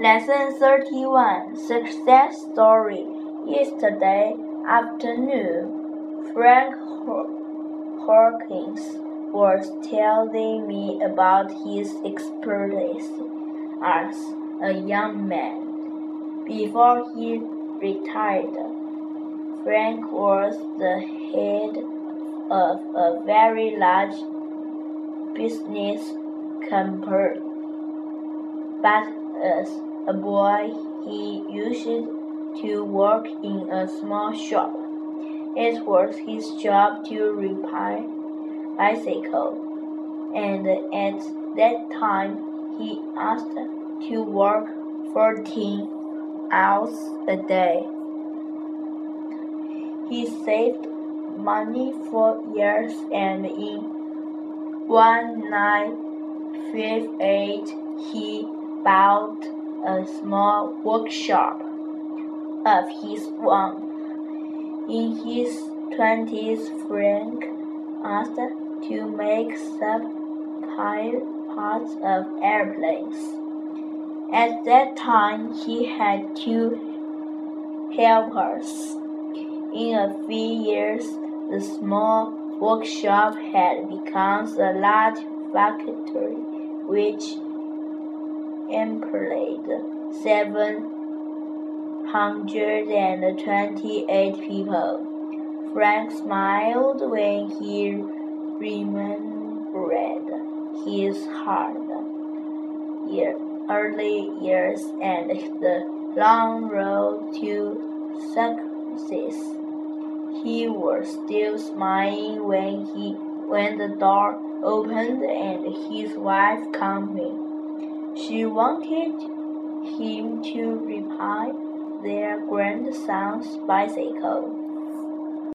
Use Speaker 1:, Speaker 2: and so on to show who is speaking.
Speaker 1: Lesson 31 Success Story Yesterday afternoon, Frank Hawkins was telling me about his experience as a young man. Before he retired, Frank was the head of a very large business company. But as a boy, he used to work in a small shop. It was his job to repair bicycles, and at that time he asked to work 14 hours a day. He saved money for years and in 1958 he bought a small workshop of his own. In his twenties, Frank asked to make spare parts of airplanes. At that time, he had two helpers. In a few years, the small workshop had become a large factory which employed seven hundred and twenty-eight people. Frank smiled when he remembered his hard year, early years and the long road to success. He was still smiling when he when the door opened and his wife came in. She wanted him to repair their grandson's bicycle.